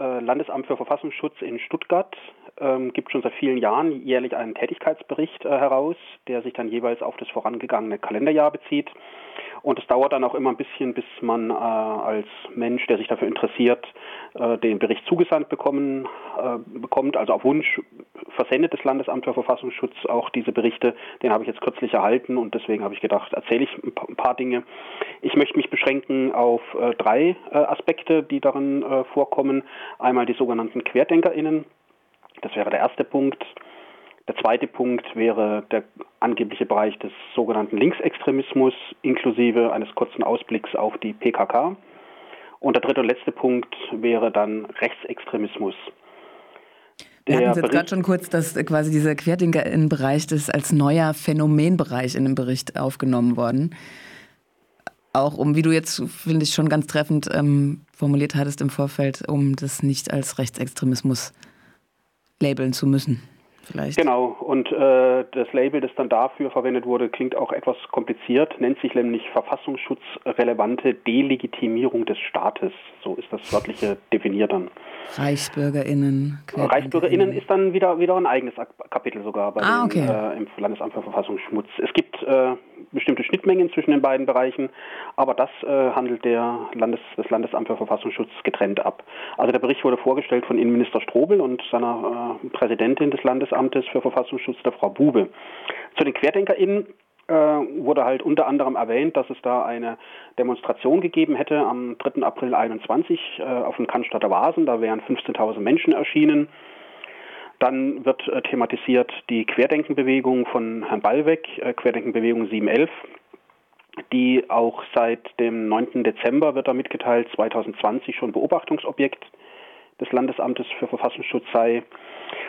äh, Landesamt für Verfassungsschutz in Stuttgart ähm, gibt schon seit vielen Jahren jährlich einen Tätigkeitsbericht äh, heraus, der sich dann jeweils auf das vorangegangene Kalenderjahr bezieht. Und es dauert dann auch immer ein bisschen, bis man äh, als Mensch, der sich dafür interessiert, äh, den Bericht zugesandt bekommen, äh, bekommt. Also auf Wunsch versendet das Landesamt für Verfassungsschutz auch diese Berichte. Den habe ich jetzt kürzlich erhalten und deswegen habe ich gedacht, erzähle ich ein paar Dinge. Ich möchte mich beschränken auf äh, drei äh, Aspekte, die darin äh, vorkommen. Einmal die sogenannten QuerdenkerInnen. Das wäre der erste Punkt. Der zweite Punkt wäre der angebliche Bereich des sogenannten Linksextremismus inklusive eines kurzen Ausblicks auf die PKK. Und der dritte und letzte Punkt wäre dann Rechtsextremismus. Wir hatten jetzt gerade schon kurz, dass quasi dieser Querdenker-Bereich ist als neuer Phänomenbereich in dem Bericht aufgenommen worden. Auch um, wie du jetzt, finde ich, schon ganz treffend ähm, formuliert hattest im Vorfeld, um das nicht als Rechtsextremismus labeln zu müssen vielleicht. Genau, und äh, das Label, das dann dafür verwendet wurde, klingt auch etwas kompliziert, nennt sich nämlich verfassungsschutzrelevante Delegitimierung des Staates. So ist das wörtliche definiert dann. ReichsbürgerInnen. ReichsbürgerInnen ist dann wieder, wieder ein eigenes Kapitel sogar bei ah, okay. den, äh, im Landesamt für Verfassungsschutz. Es gibt äh, bestimmte Schnittmengen zwischen den beiden Bereichen, aber das äh, handelt der Landes, das Landesamt für Verfassungsschutz getrennt ab. Also der Bericht wurde vorgestellt von Innenminister Strobel und seiner äh, Präsidentin des Landesamtes für Verfassungsschutz, der Frau Bube. Zu den QuerdenkerInnen äh, wurde halt unter anderem erwähnt, dass es da eine Demonstration gegeben hätte am 3. April 21 äh, auf dem Cannstatter Vasen. Da wären 15.000 Menschen erschienen. Dann wird äh, thematisiert die Querdenkenbewegung von Herrn Ballweg, äh, Querdenkenbewegung 711, die auch seit dem 9. Dezember wird da mitgeteilt, 2020 schon Beobachtungsobjekt des Landesamtes für Verfassungsschutz sei.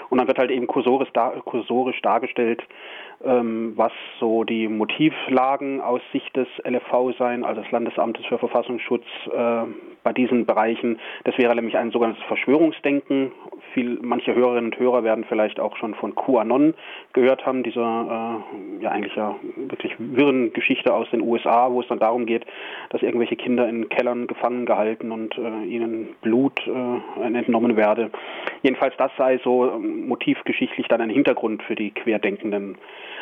Und dann wird halt eben kursorisch, dar, kursorisch dargestellt, was so die Motivlagen aus Sicht des LFV seien, also des Landesamtes für Verfassungsschutz äh, bei diesen Bereichen. Das wäre nämlich ein sogenanntes Verschwörungsdenken. Viel, manche Hörerinnen und Hörer werden vielleicht auch schon von QAnon gehört haben, dieser äh, ja eigentlich ja wirklich wirren Geschichte aus den USA, wo es dann darum geht, dass irgendwelche Kinder in Kellern gefangen gehalten und äh, ihnen Blut äh, entnommen werde. Jedenfalls das sei so ähm, motivgeschichtlich dann ein Hintergrund für die Querdenkenden.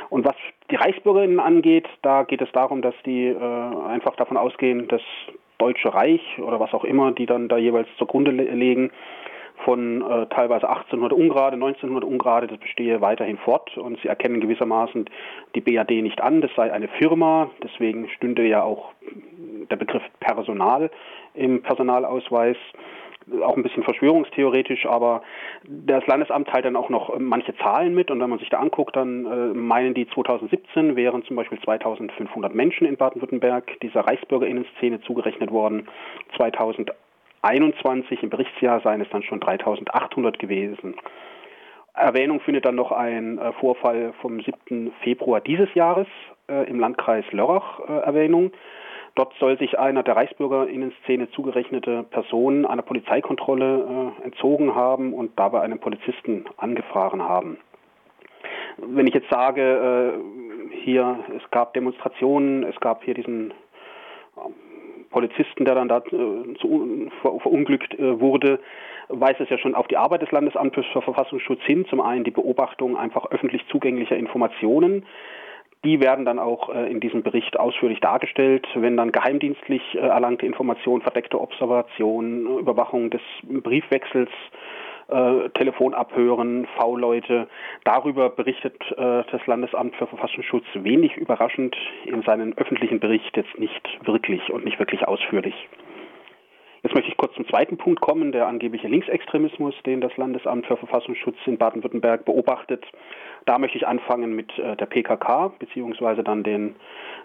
Und was die Reichsbürgerinnen angeht, da geht es darum, dass die äh, einfach davon ausgehen, dass Deutsche Reich oder was auch immer, die dann da jeweils zugrunde legen, von äh, teilweise 1800 Ungrade, 1900 Ungrade, das bestehe weiterhin fort. Und sie erkennen gewissermaßen die BAD nicht an, das sei eine Firma, deswegen stünde ja auch der Begriff Personal im Personalausweis auch ein bisschen verschwörungstheoretisch, aber das Landesamt teilt dann auch noch manche Zahlen mit und wenn man sich da anguckt, dann äh, meinen die 2017 wären zum Beispiel 2500 Menschen in Baden-Württemberg dieser Reichsbürgerinnenszene zugerechnet worden. 2021 im Berichtsjahr seien es dann schon 3800 gewesen. Erwähnung findet dann noch ein äh, Vorfall vom 7. Februar dieses Jahres äh, im Landkreis Lörrach äh, Erwähnung. Dort soll sich einer der Reichsbürgerinnenszene zugerechnete Person einer Polizeikontrolle äh, entzogen haben und dabei einen Polizisten angefahren haben. Wenn ich jetzt sage, äh, hier, es gab Demonstrationen, es gab hier diesen äh, Polizisten, der dann da äh, zu, ver, verunglückt äh, wurde, weist es ja schon auf die Arbeit des Landesamtes für Verfassungsschutz hin. Zum einen die Beobachtung einfach öffentlich zugänglicher Informationen, die werden dann auch äh, in diesem Bericht ausführlich dargestellt, wenn dann geheimdienstlich äh, erlangte Informationen, verdeckte Observationen, Überwachung des Briefwechsels, äh, Telefonabhören, V-Leute. Darüber berichtet äh, das Landesamt für Verfassungsschutz wenig überraschend in seinem öffentlichen Bericht jetzt nicht wirklich und nicht wirklich ausführlich. Jetzt möchte ich kurz zum zweiten Punkt kommen, der angebliche Linksextremismus, den das Landesamt für Verfassungsschutz in Baden-Württemberg beobachtet. Da möchte ich anfangen mit äh, der PKK, beziehungsweise dann den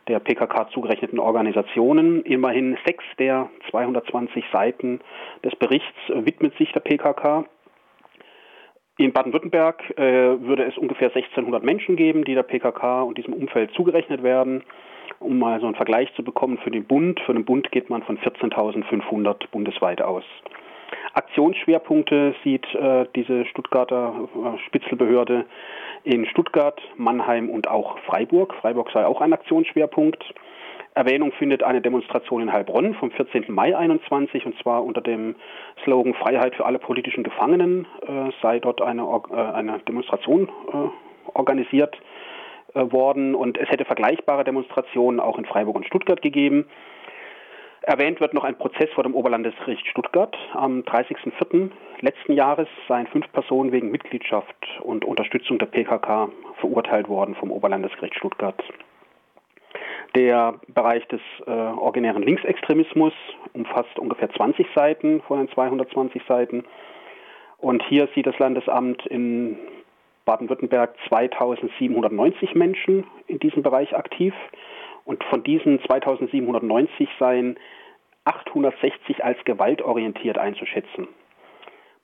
der PKK zugerechneten Organisationen. Immerhin sechs der 220 Seiten des Berichts widmet sich der PKK. In Baden-Württemberg äh, würde es ungefähr 1600 Menschen geben, die der PKK und diesem Umfeld zugerechnet werden. Um mal so einen Vergleich zu bekommen für den Bund, für den Bund geht man von 14.500 bundesweit aus. Aktionsschwerpunkte sieht äh, diese Stuttgarter äh, Spitzelbehörde in Stuttgart, Mannheim und auch Freiburg. Freiburg sei auch ein Aktionsschwerpunkt. Erwähnung findet eine Demonstration in Heilbronn vom 14. Mai 21 und zwar unter dem Slogan Freiheit für alle politischen Gefangenen äh, sei dort eine, äh, eine Demonstration äh, organisiert worden und es hätte vergleichbare Demonstrationen auch in Freiburg und Stuttgart gegeben. Erwähnt wird noch ein Prozess vor dem Oberlandesgericht Stuttgart. Am 30.04. letzten Jahres seien fünf Personen wegen Mitgliedschaft und Unterstützung der PKK verurteilt worden vom Oberlandesgericht Stuttgart. Der Bereich des äh, originären Linksextremismus umfasst ungefähr 20 Seiten von den 220 Seiten. Und hier sieht das Landesamt in Baden-Württemberg 2790 Menschen in diesem Bereich aktiv. Und von diesen 2790 seien 860 als gewaltorientiert einzuschätzen.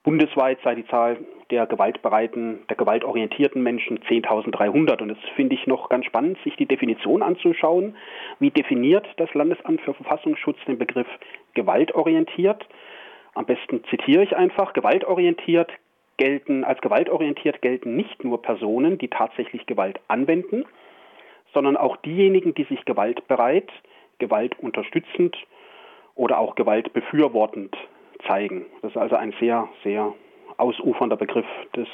Bundesweit sei die Zahl der gewaltbereiten, der gewaltorientierten Menschen 10.300. Und das finde ich noch ganz spannend, sich die Definition anzuschauen. Wie definiert das Landesamt für Verfassungsschutz den Begriff gewaltorientiert? Am besten zitiere ich einfach, gewaltorientiert gelten, als gewaltorientiert gelten nicht nur Personen, die tatsächlich Gewalt anwenden, sondern auch diejenigen, die sich gewaltbereit, gewaltunterstützend oder auch gewaltbefürwortend zeigen. Das ist also ein sehr, sehr ausufernder Begriff des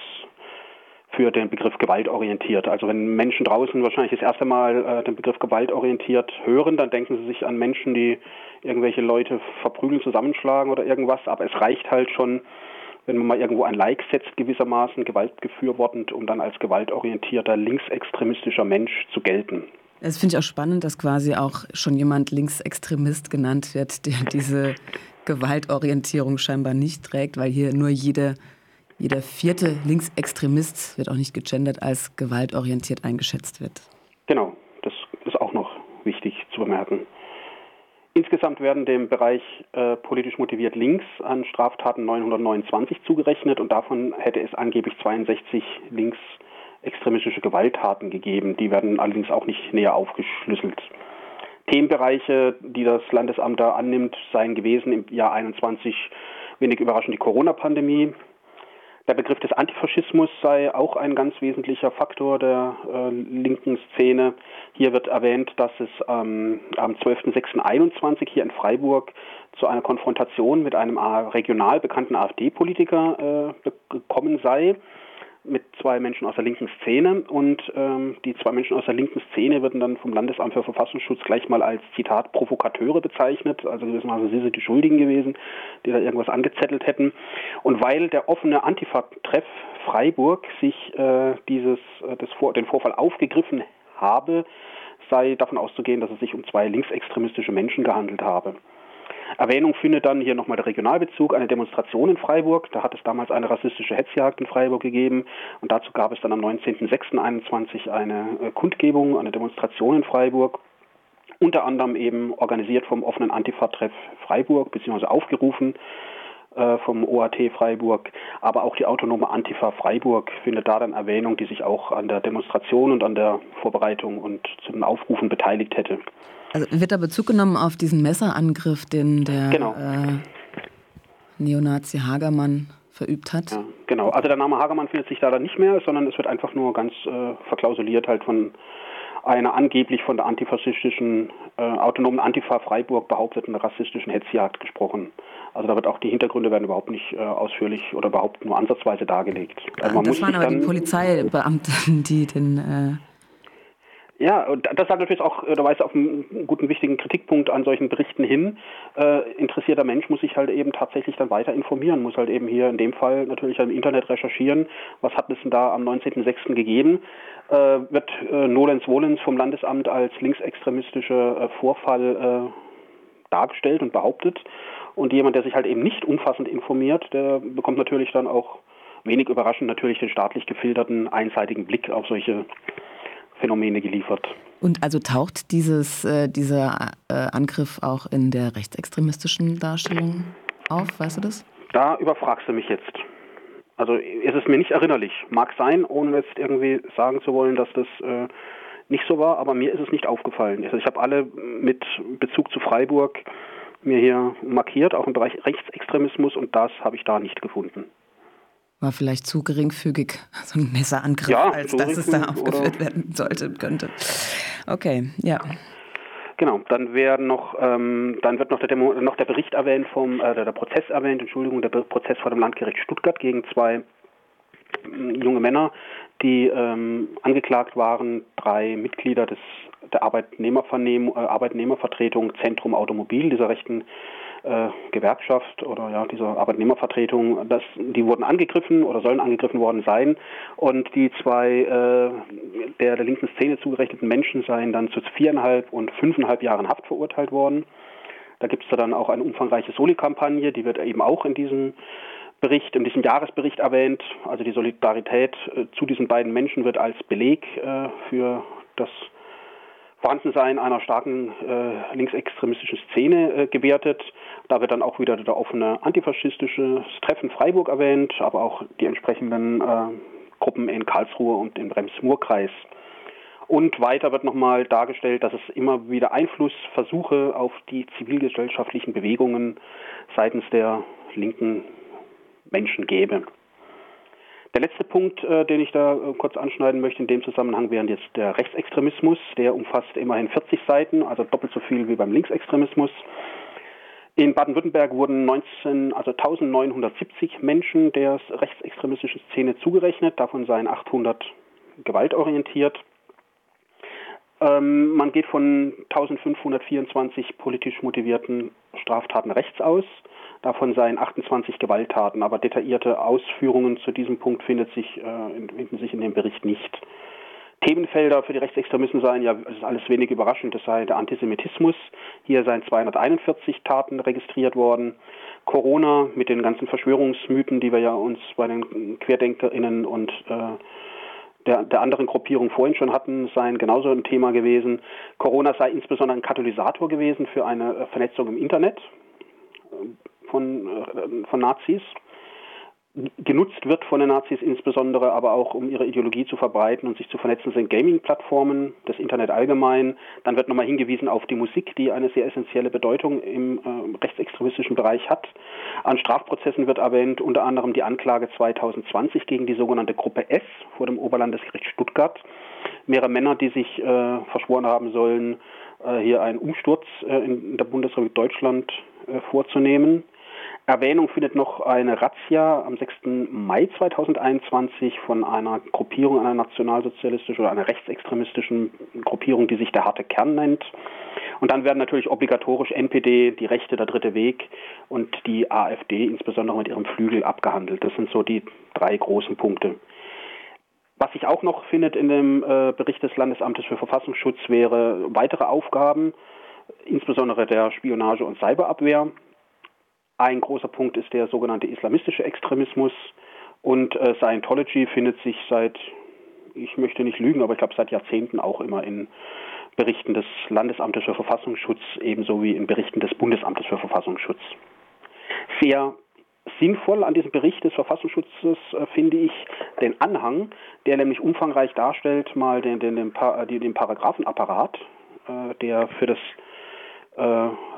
für den Begriff gewaltorientiert. Also wenn Menschen draußen wahrscheinlich das erste Mal äh, den Begriff gewaltorientiert hören, dann denken sie sich an Menschen, die irgendwelche Leute verprügeln, zusammenschlagen oder irgendwas. Aber es reicht halt schon, wenn man mal irgendwo ein Like setzt, gewissermaßen gewaltbefürwortend, um dann als gewaltorientierter linksextremistischer Mensch zu gelten. Das finde ich auch spannend, dass quasi auch schon jemand Linksextremist genannt wird, der diese Gewaltorientierung scheinbar nicht trägt, weil hier nur jede, jeder vierte Linksextremist, wird auch nicht gegendert, als gewaltorientiert eingeschätzt wird. Genau, das ist auch noch wichtig zu bemerken. Insgesamt werden dem Bereich äh, politisch motiviert links an Straftaten 929 zugerechnet und davon hätte es angeblich 62 linksextremistische Gewalttaten gegeben. Die werden allerdings auch nicht näher aufgeschlüsselt. Themenbereiche, die das Landesamt da annimmt, seien gewesen im Jahr 21 wenig überraschend die Corona-Pandemie, der Begriff des Antifaschismus sei auch ein ganz wesentlicher Faktor der äh, linken Szene. Hier wird erwähnt, dass es ähm, am 12.06.21 hier in Freiburg zu einer Konfrontation mit einem regional bekannten AfD-Politiker äh, gekommen sei mit zwei Menschen aus der linken Szene und ähm, die zwei Menschen aus der linken Szene würden dann vom Landesamt für Verfassungsschutz gleich mal als Zitat Provokateure bezeichnet, also gewissermaßen sie sind die Schuldigen gewesen, die da irgendwas angezettelt hätten. Und weil der offene Antifa-Treff Freiburg sich äh, dieses, äh, das Vor den Vorfall aufgegriffen habe, sei davon auszugehen, dass es sich um zwei linksextremistische Menschen gehandelt habe. Erwähnung findet dann hier nochmal der Regionalbezug, eine Demonstration in Freiburg. Da hat es damals eine rassistische Hetzjagd in Freiburg gegeben und dazu gab es dann am 19.06.21 eine äh, Kundgebung, eine Demonstration in Freiburg. Unter anderem eben organisiert vom offenen Antifa-Treff Freiburg, beziehungsweise aufgerufen äh, vom OAT Freiburg, aber auch die autonome Antifa Freiburg findet da dann Erwähnung, die sich auch an der Demonstration und an der Vorbereitung und zu den Aufrufen beteiligt hätte. Also wird da Bezug genommen auf diesen Messerangriff, den der genau. äh, Neonazi Hagermann verübt hat? Ja, genau, also der Name Hagermann findet sich da dann nicht mehr, sondern es wird einfach nur ganz äh, verklausuliert halt von einer angeblich von der antifaschistischen, äh, autonomen Antifa Freiburg behaupteten rassistischen Hetzjagd gesprochen. Also da wird auch die Hintergründe werden überhaupt nicht äh, ausführlich oder überhaupt nur ansatzweise dargelegt. Also das waren aber die Polizeibeamten, die den äh ja, und das sagt natürlich auch, da weist auf einen guten, wichtigen Kritikpunkt an solchen Berichten hin. Äh, interessierter Mensch muss sich halt eben tatsächlich dann weiter informieren, muss halt eben hier in dem Fall natürlich im Internet recherchieren, was hat es denn da am 19.06. gegeben. Äh, wird äh, Nolens Wohlens vom Landesamt als linksextremistischer äh, Vorfall äh, dargestellt und behauptet. Und jemand, der sich halt eben nicht umfassend informiert, der bekommt natürlich dann auch wenig überraschend natürlich den staatlich gefilterten einseitigen Blick auf solche Phänomene geliefert. Und also taucht dieses, äh, dieser äh, Angriff auch in der rechtsextremistischen Darstellung auf, weißt du das? Da überfragst du mich jetzt. Also ist es mir nicht erinnerlich. Mag sein, ohne jetzt irgendwie sagen zu wollen, dass das äh, nicht so war, aber mir ist es nicht aufgefallen. Also ich habe alle mit Bezug zu Freiburg mir hier markiert, auch im Bereich Rechtsextremismus, und das habe ich da nicht gefunden. War vielleicht zu geringfügig, so ein Messerangriff, ja, als dass es da aufgeführt werden sollte, könnte. Okay, ja. Genau, dann noch, ähm, dann wird noch der, Demo, noch der Bericht erwähnt vom, äh, der Prozess erwähnt, Entschuldigung, der Prozess vor dem Landgericht Stuttgart gegen zwei äh, junge Männer, die ähm, angeklagt waren, drei Mitglieder des der Arbeitnehmervernehm, äh, Arbeitnehmervertretung Zentrum Automobil, dieser rechten äh, Gewerkschaft oder ja, dieser Arbeitnehmervertretung, das, die wurden angegriffen oder sollen angegriffen worden sein. Und die zwei äh, der, der linken Szene zugerechneten Menschen seien dann zu viereinhalb und fünfeinhalb Jahren Haft verurteilt worden. Da gibt es dann auch eine umfangreiche Soli-Kampagne, die wird eben auch in diesem Bericht, in diesem Jahresbericht erwähnt. Also die Solidarität äh, zu diesen beiden Menschen wird als Beleg äh, für das Vorhandensein einer starken äh, linksextremistischen Szene äh, gewertet. Da wird dann auch wieder der offene antifaschistische Treffen Freiburg erwähnt, aber auch die entsprechenden äh, Gruppen in Karlsruhe und im Brems-Murr-Kreis. Und weiter wird nochmal dargestellt, dass es immer wieder Einflussversuche auf die zivilgesellschaftlichen Bewegungen seitens der linken Menschen gäbe. Der letzte Punkt, äh, den ich da äh, kurz anschneiden möchte in dem Zusammenhang, wäre jetzt der Rechtsextremismus. Der umfasst immerhin 40 Seiten, also doppelt so viel wie beim Linksextremismus. In Baden-Württemberg wurden 19, also 1970 Menschen der rechtsextremistischen Szene zugerechnet, davon seien 800 gewaltorientiert. Ähm, man geht von 1524 politisch motivierten Straftaten rechts aus. Davon seien 28 Gewalttaten, aber detaillierte Ausführungen zu diesem Punkt findet sich, äh, finden sich in dem Bericht nicht. Themenfelder für die Rechtsextremisten seien ja, das ist alles wenig überraschend, das sei der Antisemitismus. Hier seien 241 Taten registriert worden. Corona mit den ganzen Verschwörungsmythen, die wir ja uns bei den QuerdenkerInnen und äh, der, der anderen Gruppierung vorhin schon hatten, seien genauso ein Thema gewesen. Corona sei insbesondere ein Katalysator gewesen für eine äh, Vernetzung im Internet von, äh, von Nazis. Genutzt wird von den Nazis insbesondere aber auch, um ihre Ideologie zu verbreiten und sich zu vernetzen, sind Gaming-Plattformen, das Internet allgemein. Dann wird nochmal hingewiesen auf die Musik, die eine sehr essentielle Bedeutung im äh, rechtsextremistischen Bereich hat. An Strafprozessen wird erwähnt unter anderem die Anklage 2020 gegen die sogenannte Gruppe S vor dem Oberlandesgericht Stuttgart. Mehrere Männer, die sich äh, verschworen haben sollen, äh, hier einen Umsturz äh, in der Bundesrepublik Deutschland äh, vorzunehmen. Erwähnung findet noch eine Razzia am 6. Mai 2021 von einer Gruppierung, einer nationalsozialistischen oder einer rechtsextremistischen Gruppierung, die sich der harte Kern nennt. Und dann werden natürlich obligatorisch NPD, die Rechte, der dritte Weg und die AfD insbesondere mit ihrem Flügel abgehandelt. Das sind so die drei großen Punkte. Was sich auch noch findet in dem äh, Bericht des Landesamtes für Verfassungsschutz wäre weitere Aufgaben, insbesondere der Spionage- und Cyberabwehr. Ein großer Punkt ist der sogenannte islamistische Extremismus und äh, Scientology findet sich seit, ich möchte nicht lügen, aber ich glaube seit Jahrzehnten auch immer in Berichten des Landesamtes für Verfassungsschutz ebenso wie in Berichten des Bundesamtes für Verfassungsschutz. Sehr sinnvoll an diesem Bericht des Verfassungsschutzes äh, finde ich den Anhang, der nämlich umfangreich darstellt, mal den, den, den, den Paragraphenapparat, äh, der für das äh,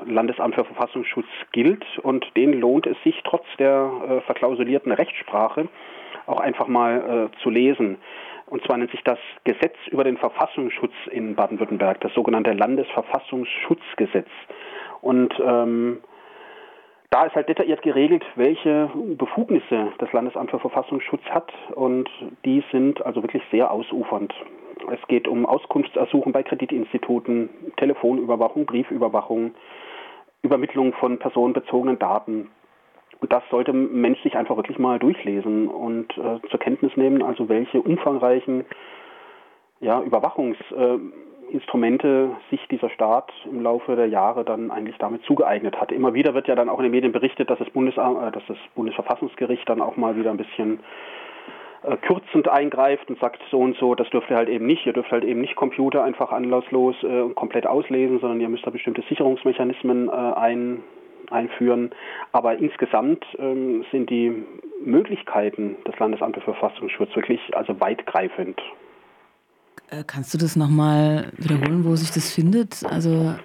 Landesamt für Verfassungsschutz gilt und den lohnt es sich trotz der äh, verklausulierten Rechtssprache auch einfach mal äh, zu lesen. Und zwar nennt sich das Gesetz über den Verfassungsschutz in Baden-Württemberg, das sogenannte Landesverfassungsschutzgesetz. Und ähm, da ist halt detailliert geregelt, welche Befugnisse das Landesamt für Verfassungsschutz hat und die sind also wirklich sehr ausufernd. Es geht um Auskunftsersuchen bei Kreditinstituten, Telefonüberwachung, Briefüberwachung, Übermittlung von personenbezogenen Daten. Und das sollte ein Mensch sich einfach wirklich mal durchlesen und äh, zur Kenntnis nehmen, also welche umfangreichen ja, Überwachungsinstrumente äh, sich dieser Staat im Laufe der Jahre dann eigentlich damit zugeeignet hat. Immer wieder wird ja dann auch in den Medien berichtet, dass das, Bundes äh, dass das Bundesverfassungsgericht dann auch mal wieder ein bisschen äh, kürzend eingreift und sagt so und so, das dürft ihr halt eben nicht. Ihr dürft halt eben nicht Computer einfach anlasslos äh, und komplett auslesen, sondern ihr müsst da bestimmte Sicherungsmechanismen äh, ein, einführen. Aber insgesamt ähm, sind die Möglichkeiten des Landesamtes für Verfassungsschutz wirklich also weitgreifend. Äh, kannst du das nochmal wiederholen, wo sich das findet? Also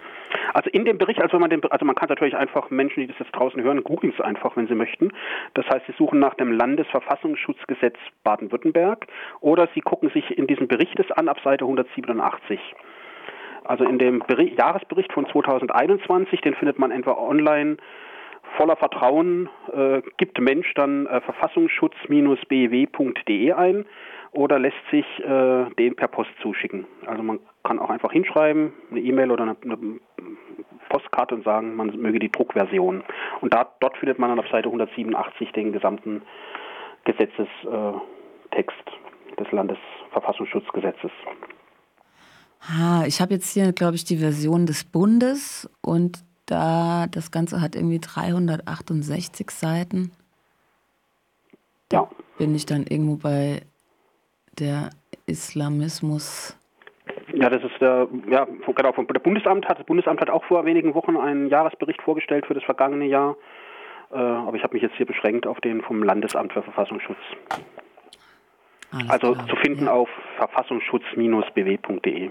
also in dem Bericht, also man den, also man kann natürlich einfach Menschen, die das jetzt draußen hören, googeln es einfach, wenn sie möchten. Das heißt, sie suchen nach dem Landesverfassungsschutzgesetz Baden-Württemberg oder sie gucken sich in diesem Bericht es an ab Seite 187. Also in dem Bericht, Jahresbericht von 2021, den findet man entweder online voller Vertrauen, äh, gibt Mensch dann äh, verfassungsschutz-bw.de ein oder lässt sich äh, den per Post zuschicken. Also man kann auch einfach hinschreiben, eine E-Mail oder eine, eine, Postkarte und sagen, man möge die Druckversion. Und da, dort findet man dann auf Seite 187 den gesamten Gesetzestext des Landesverfassungsschutzgesetzes. Ah, ich habe jetzt hier, glaube ich, die Version des Bundes und da das Ganze hat irgendwie 368 Seiten. Da ja. bin ich dann irgendwo bei der Islamismus. Ja, das ist der, ja, genau, vom, der Bundesamt hat, das Bundesamt hat auch vor wenigen Wochen einen Jahresbericht vorgestellt für das vergangene Jahr. Äh, aber ich habe mich jetzt hier beschränkt auf den vom Landesamt für Verfassungsschutz. Alles also klar. zu finden ja. auf verfassungsschutz-bw.de.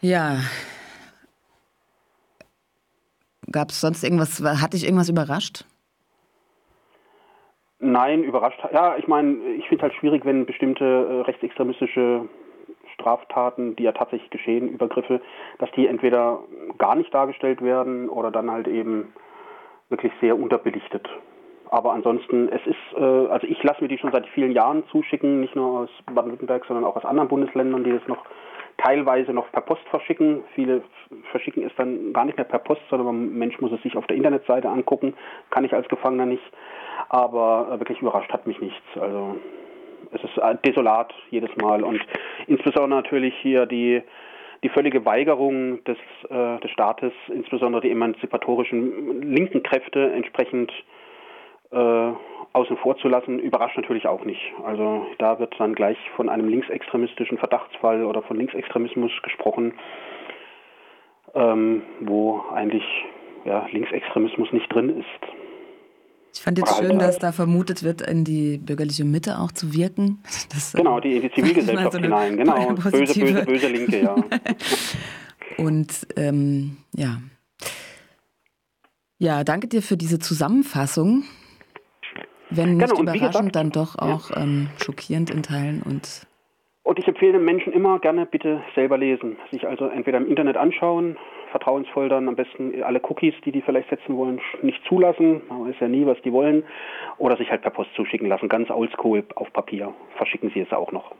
Ja. Gab es sonst irgendwas, hat dich irgendwas überrascht? Nein, überrascht. Ja, ich meine, ich finde es halt schwierig, wenn bestimmte äh, rechtsextremistische Straftaten, die ja tatsächlich geschehen, Übergriffe, dass die entweder gar nicht dargestellt werden oder dann halt eben wirklich sehr unterbelichtet. Aber ansonsten, es ist, äh, also ich lasse mir die schon seit vielen Jahren zuschicken, nicht nur aus Baden-Württemberg, sondern auch aus anderen Bundesländern, die das noch teilweise noch per Post verschicken. Viele verschicken es dann gar nicht mehr per Post, sondern ein Mensch muss es sich auf der Internetseite angucken. Kann ich als Gefangener nicht. Aber äh, wirklich überrascht hat mich nichts. Also es ist äh, desolat jedes Mal und insbesondere natürlich hier die die völlige Weigerung des, äh, des Staates, insbesondere die emanzipatorischen linken Kräfte entsprechend äh, außen vor zu lassen, überrascht natürlich auch nicht. Also da wird dann gleich von einem linksextremistischen Verdachtsfall oder von Linksextremismus gesprochen, ähm, wo eigentlich ja, Linksextremismus nicht drin ist. Ich fand jetzt schön, dass da vermutet wird, in die bürgerliche Mitte auch zu wirken. Das, genau, die, die Zivilgesellschaft so hinein. Genau, böse, böse, böse Linke, ja. Und ähm, ja. Ja, danke dir für diese Zusammenfassung. Wenn nicht genau, überraschend, gesagt, dann doch auch ja. ähm, schockierend in Teilen und und ich empfehle den Menschen immer gerne bitte selber lesen. Sich also entweder im Internet anschauen, vertrauensvoll dann am besten alle Cookies, die die vielleicht setzen wollen, nicht zulassen. Man weiß ja nie, was die wollen. Oder sich halt per Post zuschicken lassen. Ganz oldschool auf Papier. Verschicken Sie es auch noch.